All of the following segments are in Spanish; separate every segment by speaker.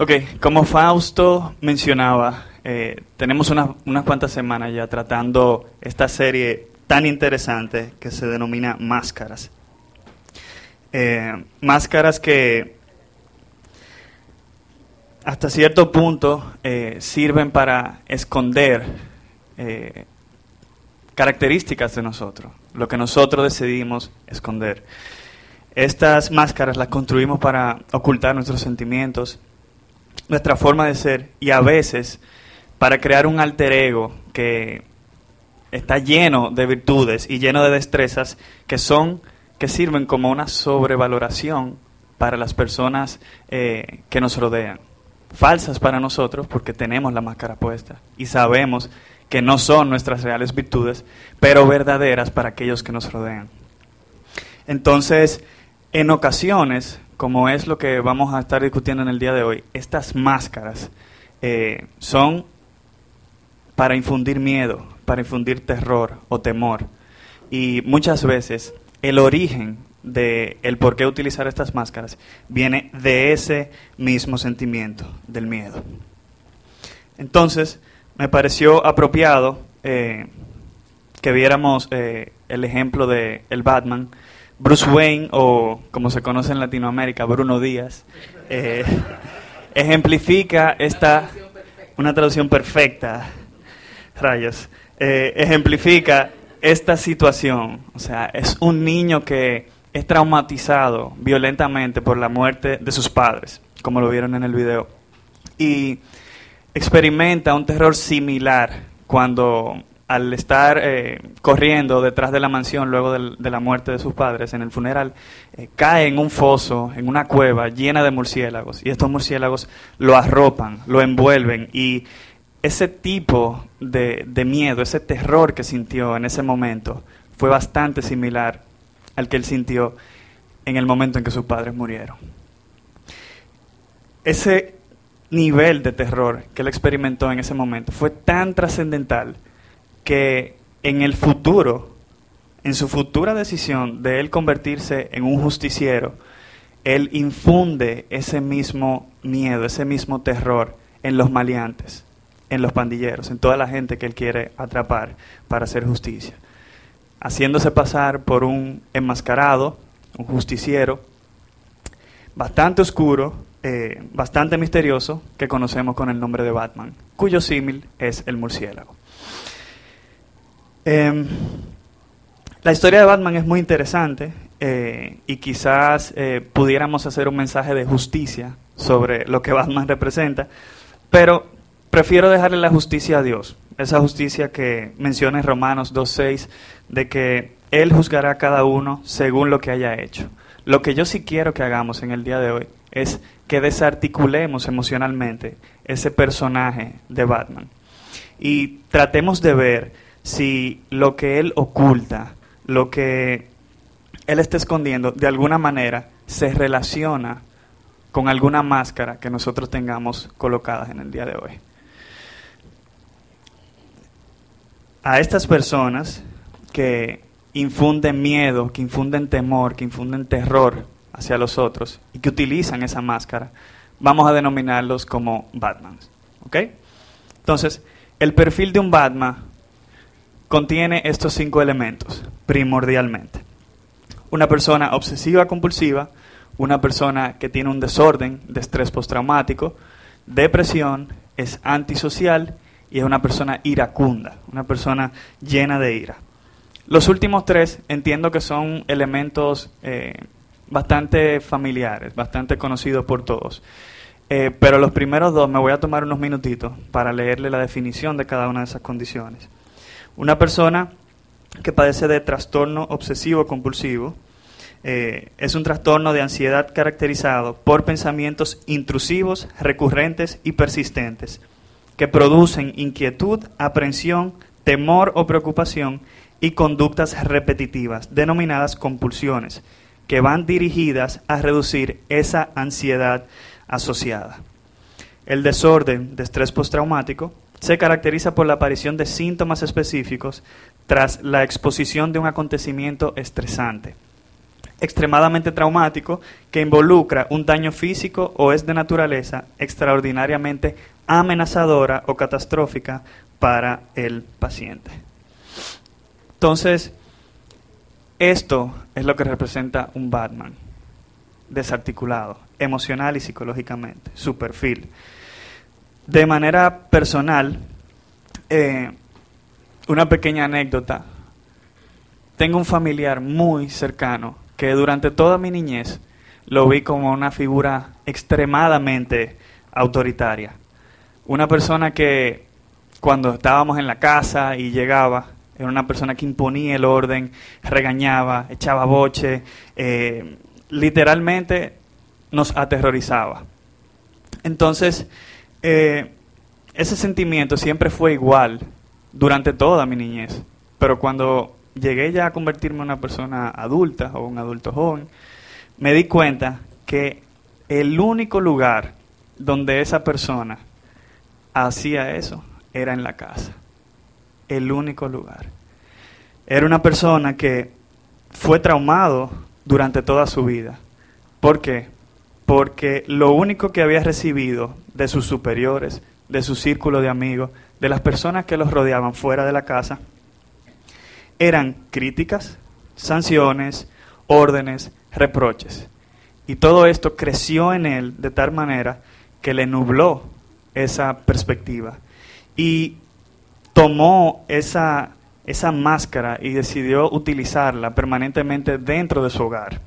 Speaker 1: Ok, como Fausto mencionaba, eh, tenemos unas, unas cuantas semanas ya tratando esta serie tan interesante que se denomina Máscaras. Eh, máscaras que hasta cierto punto eh, sirven para esconder características de nosotros, lo que nosotros decidimos esconder. Estas máscaras las construimos para ocultar nuestros sentimientos, nuestra forma de ser y a veces para crear un alter ego que está lleno de virtudes y lleno de destrezas que son que sirven como una sobrevaloración para las personas eh, que nos rodean. Falsas para nosotros porque tenemos la máscara puesta y sabemos que no son nuestras reales virtudes, pero verdaderas para aquellos que nos rodean. Entonces, en ocasiones, como es lo que vamos a estar discutiendo en el día de hoy, estas máscaras eh, son para infundir miedo, para infundir terror o temor. Y muchas veces el origen de el por qué utilizar estas máscaras viene de ese mismo sentimiento, del miedo. Entonces, me pareció apropiado eh, que viéramos eh, el ejemplo de el Batman, Bruce Wayne, o como se conoce en Latinoamérica, Bruno Díaz, eh, ejemplifica esta, una traducción perfecta, rayos, eh, ejemplifica esta situación. O sea, es un niño que es traumatizado violentamente por la muerte de sus padres, como lo vieron en el video. Y experimenta un terror similar cuando al estar eh, corriendo detrás de la mansión luego de, la muerte de sus padres en el funeral, eh, cae en un foso, en una cueva llena de murciélagos. Y estos murciélagos lo arropan, lo envuelven. Y ese tipo de, de miedo, ese terror que sintió en ese momento, fue bastante similar al que él sintió en el momento en que sus padres murieron. Ese nivel de terror que él experimentó en ese momento fue tan trascendental que en el futuro, en su futura decisión de él convertirse en un justiciero, él infunde ese mismo miedo, ese mismo terror en los maleantes, en los pandilleros, en toda la gente que él quiere atrapar para hacer justicia, haciéndose pasar por un enmascarado, un justiciero, bastante oscuro, eh, bastante misterioso, que conocemos con el nombre de Batman, cuyo símil es el murciélago. Em, la historia de Batman es muy interesante eh, y quizás eh, pudiéramos hacer un mensaje de justicia sobre lo que Batman representa, pero prefiero dejarle la justicia a Dios, esa justicia que menciona en Romanos 2.6, de que Él juzgará a cada uno según lo que haya hecho. Lo que yo sí quiero que hagamos en el día de hoy es que desarticulemos emocionalmente ese personaje de Batman y tratemos de ver si lo que él oculta, lo que él está escondiendo, de alguna manera se relaciona con alguna máscara que nosotros tengamos colocadas en el día de hoy. A estas personas que infunden miedo, que infunden temor, que infunden terror hacia los otros y que utilizan esa máscara, vamos a denominarlos como Batmans. ¿Ok? Entonces, el perfil de un Batman contiene estos cinco elementos, primordialmente. Una persona obsesiva compulsiva, una persona que tiene un desorden de estrés postraumático, depresión, es antisocial y es una persona iracunda, una persona llena de ira. Los últimos tres entiendo que son elementos eh, bastante familiares, bastante conocidos por todos. Eh, pero los primeros dos me voy a tomar unos minutitos para leerle la definición de cada una de esas condiciones. Una persona que padece de trastorno obsesivo compulsivo eh, es un trastorno de ansiedad caracterizado por pensamientos intrusivos, recurrentes y persistentes que producen inquietud, aprensión, temor o preocupación y conductas repetitivas, denominadas compulsiones, que van dirigidas a reducir esa ansiedad asociada. El desorden de estrés postraumático se caracteriza por la aparición de síntomas específicos tras la exposición de un acontecimiento estresante. extremadamente traumático que involucra un daño físico o es de naturaleza extraordinariamente amenazadora o catastrófica para el paciente. Entonces, esto es lo que representa un Batman, desarticulado, emocional y psicológicamente, su perfil. De manera personal, eh, una pequeña anécdota. Tengo un familiar muy cercano que durante toda mi niñez lo vi como una figura extremadamente autoritaria. Una persona que cuando estábamos en la casa y llegaba, era una persona que imponía el orden, regañaba, echaba boche, eh, literalmente nos aterrorizaba. Entonces, eh, ese sentimiento siempre fue igual durante toda mi niñez, pero cuando llegué ya a convertirme en una persona adulta o un adulto joven, me di cuenta que el único lugar donde esa persona hacía eso era en la casa. El único lugar. Era una persona que fue traumado durante toda su vida. ¿Por qué? Porque lo único que había recibido de sus superiores, de su círculo de amigos, de las personas que los rodeaban fuera de la casa, eran críticas, sanciones, órdenes, reproches. Y todo esto creció en él de tal manera que le nubló esa perspectiva. Y tomó esa, esa máscara y decidió utilizarla permanentemente dentro de su hogar.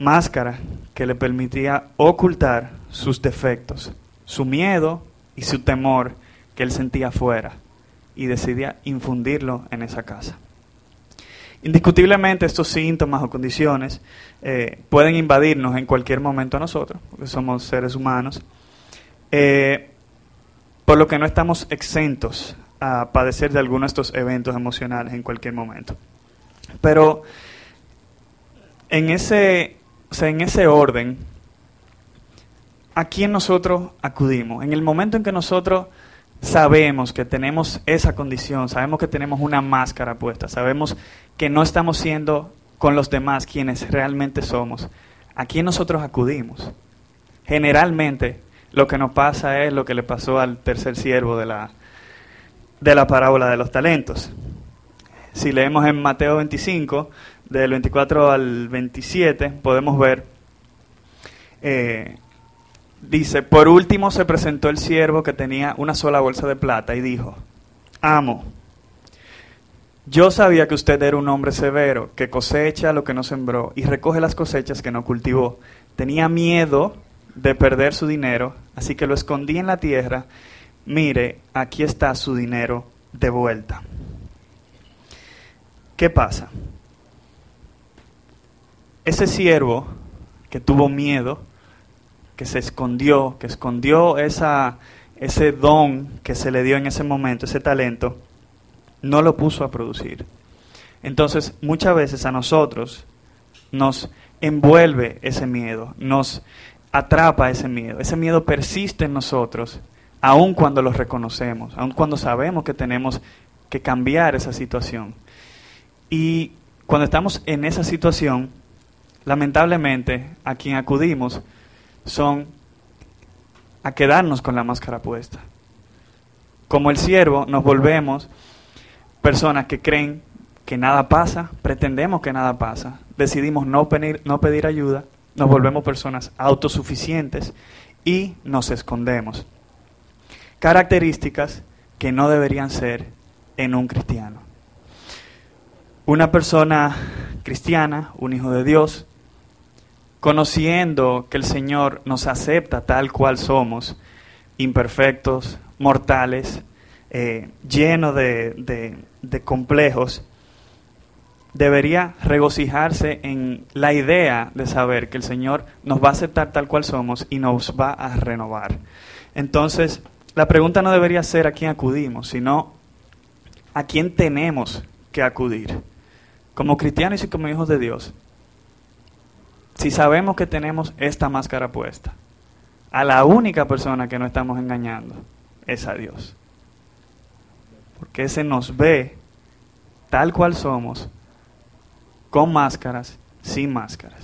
Speaker 1: Máscara que le permitía ocultar sus defectos, su miedo y su temor que él sentía afuera y decidía infundirlo en esa casa. Indiscutiblemente estos síntomas o condiciones eh, pueden invadirnos en cualquier momento a nosotros, porque somos seres humanos, eh, por lo que no estamos exentos a padecer de alguno de estos eventos emocionales en cualquier momento. Pero en ese, en ese orden, ¿a quién nosotros acudimos? En el momento en que nosotros sabemos que tenemos esa condición, sabemos que tenemos una máscara puesta, sabemos que no estamos siendo con los demás quienes realmente somos, ¿a quién nosotros acudimos? Generalmente lo que nos pasa es lo que le pasó al tercer siervo de la, de la parábola de los talentos. Si leemos en Mateo 25, del 24 al 27, podemos ver eh, Dice, por último se presentó el siervo que tenía una sola bolsa de plata y dijo, amo, yo sabía que usted era un hombre severo, que cosecha lo que no sembró y recoge las cosechas que no cultivó. Tenía miedo de perder su dinero, así que lo escondí en la tierra. Mire, aquí está su dinero de vuelta. ¿Qué pasa? Ese siervo que tuvo miedo, que se escondió, que escondió ese don que se le dio en ese momento, ese talento, no lo puso a producir. Entonces, muchas veces a nosotros nos envuelve ese miedo, nos atrapa ese miedo. Ese miedo persiste en nosotros, aun cuando lo reconocemos, aun cuando sabemos que tenemos que cambiar esa situación. Y cuando estamos en esa situación, lamentablemente, a quien acudimos son a quedarnos con la máscara puesta. Como el siervo, nos volvemos personas que creen que nada pasa, pretendemos que nada pasa, decidimos no pedir, no pedir ayuda, nos volvemos personas autosuficientes y nos escondemos. Características que no deberían ser en un cristiano. Una persona cristiana, un hijo de Dios, conociendo que el Señor nos acepta tal cual somos, imperfectos, mortales, eh, llenos de, de complejos, debería regocijarse en la idea de saber que el Señor nos va a aceptar tal cual somos y nos va a renovar. Entonces, la pregunta no debería ser a quién acudimos, sino a quién tenemos que acudir. Como cristianos y como hijos de Dios, si sabemos que tenemos esta máscara puesta, a la única persona que no estamos engañando es a Dios. Porque ese nos ve tal cual somos, con máscaras sin máscaras.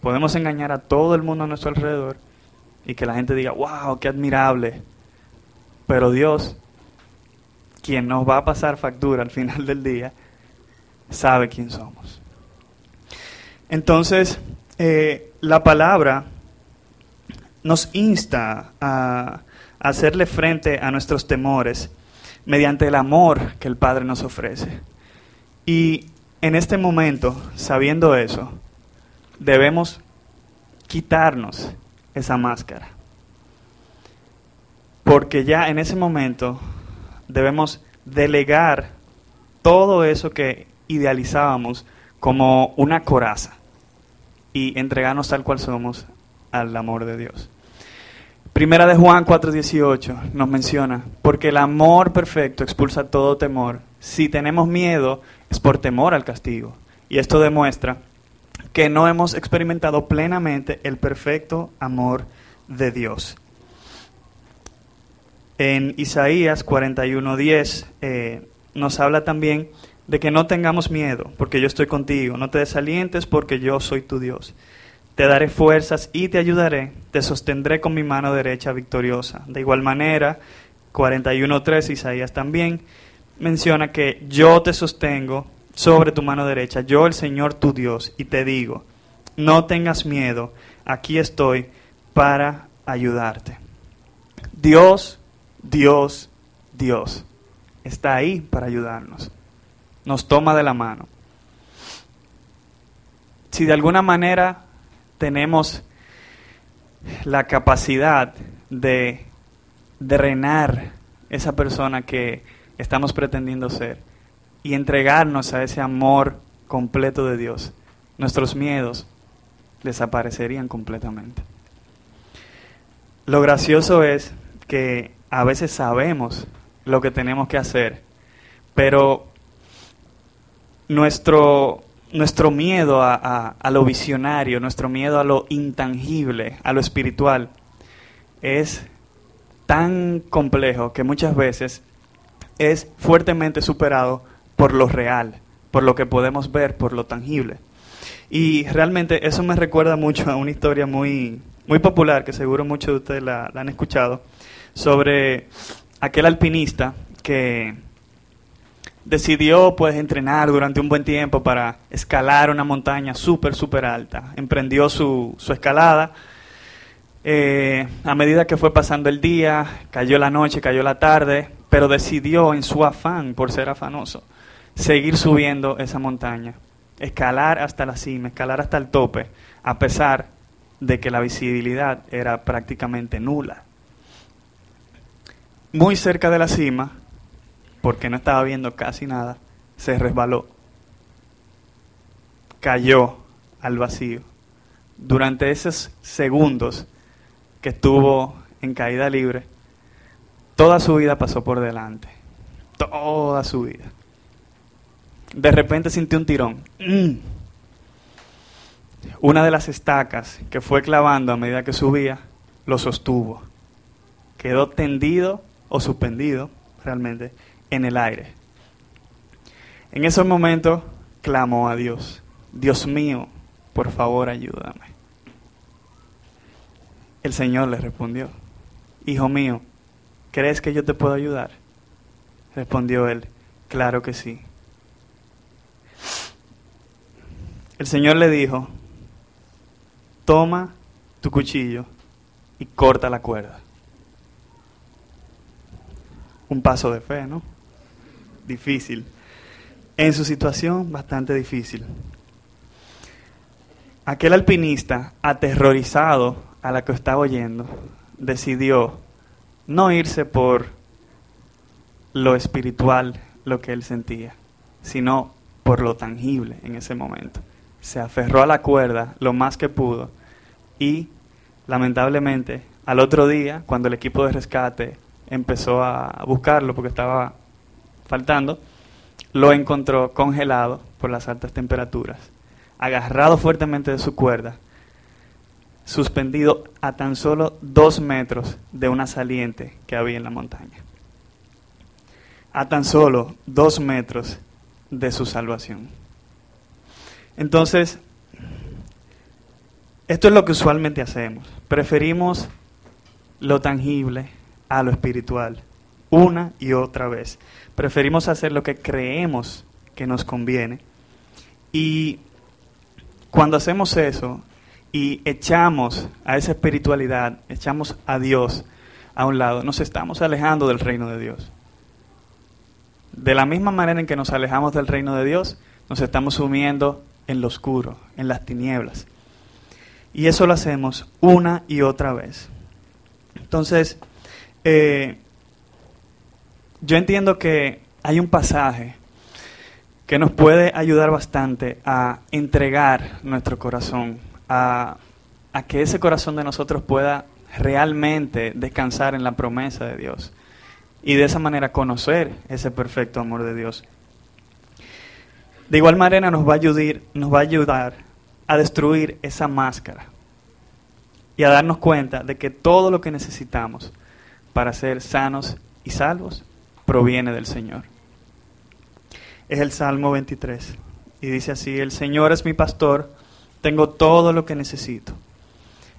Speaker 1: Podemos engañar a todo el mundo a nuestro alrededor y que la gente diga, wow, qué admirable. Pero Dios, quien nos va a pasar factura al final del día, sabe quién somos. Entonces, eh, la palabra nos insta a hacerle frente a nuestros temores mediante el amor que el Padre nos ofrece. Y en este momento, sabiendo eso, debemos quitarnos esa máscara. Porque ya en ese momento debemos delegar todo eso que idealizábamos como una coraza y entregarnos tal cual somos al amor de Dios. Primera de Juan 4:18 nos menciona, porque el amor perfecto expulsa todo temor. Si tenemos miedo es por temor al castigo. Y esto demuestra que no hemos experimentado plenamente el perfecto amor de Dios. En Isaías 41:10 eh, nos habla también de que no tengamos miedo, porque yo estoy contigo, no te desalientes, porque yo soy tu Dios. Te daré fuerzas y te ayudaré, te sostendré con mi mano derecha victoriosa. De igual manera, 41.3 Isaías también menciona que yo te sostengo sobre tu mano derecha, yo el Señor tu Dios, y te digo, no tengas miedo, aquí estoy para ayudarte. Dios, Dios, Dios está ahí para ayudarnos. Nos toma de la mano. Si de alguna manera tenemos la capacidad de drenar esa persona que estamos pretendiendo ser y entregarnos a ese amor completo de Dios, nuestros miedos desaparecerían completamente. Lo gracioso es que a veces sabemos lo que tenemos que hacer, pero nuestro nuestro miedo a, lo visionario, nuestro miedo a lo intangible, a lo espiritual, es tan complejo que muchas veces es fuertemente superado por lo real, por lo que podemos ver, por lo tangible. Y realmente eso me recuerda mucho a una historia muy, muy popular, que seguro muchos de ustedes la han escuchado, sobre aquel alpinista que decidió pues entrenar durante un buen tiempo para escalar una montaña súper, súper alta. Emprendió su, su escalada. Eh, a medida que fue pasando el día, cayó la noche, cayó la tarde, pero decidió en su afán, por ser afanoso, seguir subiendo esa montaña, escalar hasta la cima, escalar hasta el tope, a pesar de que la visibilidad era prácticamente nula. Muy cerca de la cima, porque no estaba viendo casi nada, se resbaló, cayó al vacío. Durante esos segundos que estuvo en caída libre, toda su vida pasó por delante, toda su vida. De repente sintió un tirón. Mm. Una de las estacas que fue clavando a medida que subía, lo sostuvo. Quedó tendido o suspendido, realmente, en el aire. En ese momento clamó a Dios, Dios mío, por favor ayúdame. El Señor le respondió, Hijo mío, ¿crees que yo te puedo ayudar? Respondió él, claro que sí. El Señor le dijo, toma tu cuchillo y corta la cuerda. Un paso de fe, ¿no? Difícil. En su situación, bastante difícil. Aquel alpinista, aterrorizado a la que estaba oyendo, decidió no irse por lo espiritual, lo que él sentía, sino por lo tangible en ese momento. Se aferró a la cuerda lo más que pudo y, lamentablemente, al otro día, cuando el equipo de rescate empezó a buscarlo porque estaba faltando, lo encontró congelado por las altas temperaturas, agarrado fuertemente de su cuerda, suspendido a tan solo dos metros de una saliente que había en la montaña. A tan solo dos metros de su salvación. Entonces, esto es lo que usualmente hacemos. Preferimos lo tangible a lo espiritual, una y otra vez. Preferimos hacer lo que creemos que nos conviene. Y cuando hacemos eso y echamos a esa espiritualidad, echamos a Dios a un lado, nos estamos alejando del reino de Dios. De la misma manera en que nos alejamos del reino de Dios, nos estamos sumiendo en lo oscuro, en las tinieblas. Y eso lo hacemos una y otra vez. Entonces, eh, yo entiendo que hay un pasaje que nos puede ayudar bastante a entregar nuestro corazón, a, que ese corazón de nosotros pueda realmente descansar en la promesa de Dios y de esa manera conocer ese perfecto amor de Dios. De igual manera nos va ayudar, nos va a, ayudar a destruir esa máscara y a darnos cuenta de que todo lo que necesitamos para ser sanos y salvos proviene del Señor. Es el Salmo 23 y dice así, el Señor es mi pastor, tengo todo lo que necesito.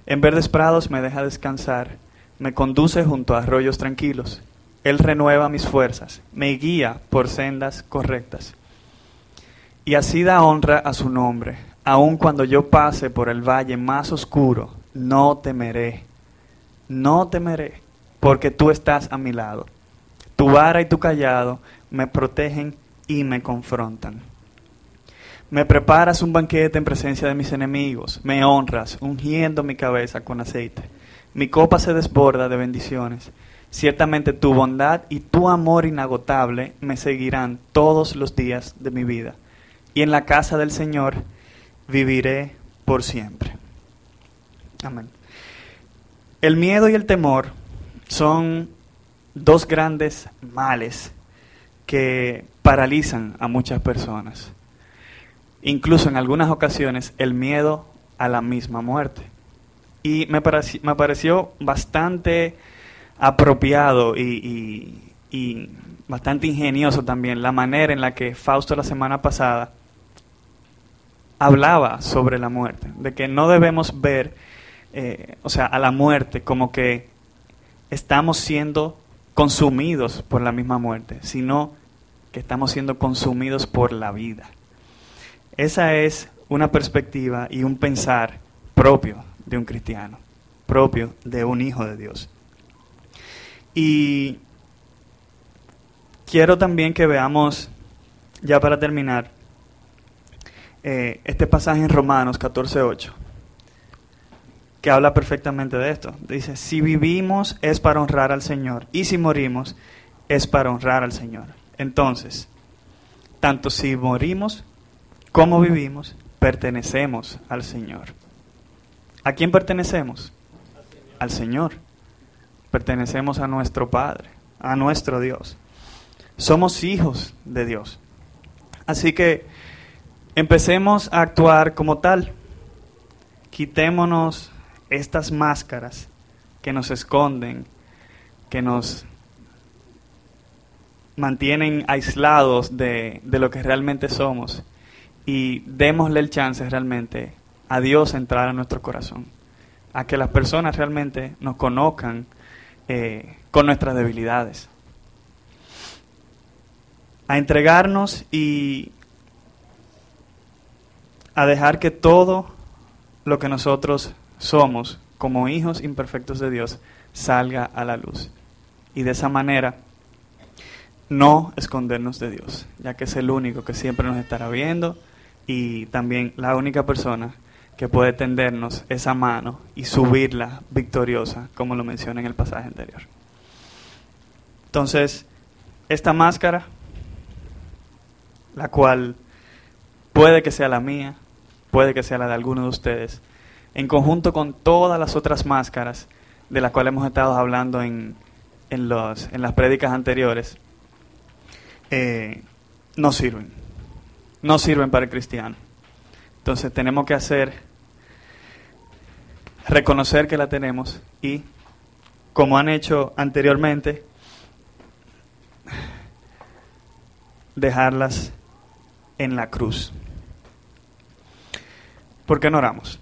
Speaker 1: En verdes prados me deja descansar, me conduce junto a arroyos tranquilos. Él renueva mis fuerzas, me guía por sendas correctas. Y así da honra a su nombre, aun cuando yo pase por el valle más oscuro, no temeré, no temeré, porque tú estás a mi lado. Tu vara y tu callado me protegen y me confrontan. Me preparas un banquete en presencia de mis enemigos, me honras, ungiendo mi cabeza con aceite. Mi copa se desborda de bendiciones. Ciertamente tu bondad y tu amor inagotable me seguirán todos los días de mi vida y en la casa del Señor viviré por siempre. Amén. El miedo y el temor son dos grandes males que paralizan a muchas personas. Incluso en algunas ocasiones el miedo a la misma muerte. Y me, pareció, bastante apropiado y, y bastante ingenioso también la manera en la que Fausto la semana pasada hablaba sobre la muerte, de que no debemos ver, eh, o sea, a la muerte como que estamos siendo consumidos por la misma muerte, sino que estamos siendo consumidos por la vida. Esa es una perspectiva y un pensar propio de un cristiano, propio de un hijo de Dios. Y quiero también que veamos, ya para terminar, eh, este pasaje en Romanos 14.8, que habla perfectamente de esto. Dice, si vivimos es para honrar al Señor y si morimos es para honrar al Señor. Entonces, tanto si morimos como vivimos, pertenecemos al Señor. ¿A quién pertenecemos? Al Señor. Pertenecemos a nuestro Padre, a nuestro Dios. Somos hijos de Dios. Así que empecemos a actuar como tal. Quitémonos estas máscaras que nos esconden, que nos mantienen aislados de, de, lo que realmente somos y démosle el chance realmente a Dios entrar a nuestro corazón, a que las personas realmente nos conozcan eh, con nuestras debilidades, a entregarnos y a dejar que todo lo que nosotros somos como hijos imperfectos de Dios salga a la luz. Y de esa manera no escondernos de Dios, ya que es el único que siempre nos estará viendo y también la única persona que puede tendernos esa mano y subirla victoriosa, como lo menciona en el pasaje anterior. Entonces, esta máscara, la cual puede que sea la mía, puede que sea la de alguno de ustedes, en conjunto con todas las otras máscaras de las cuales hemos estado hablando en, en, los, en las prédicas anteriores, eh, no sirven. No sirven para el cristiano. Entonces tenemos que hacer, reconocer que la tenemos y, como han hecho anteriormente, dejarlas en la cruz. ¿Por qué no oramos?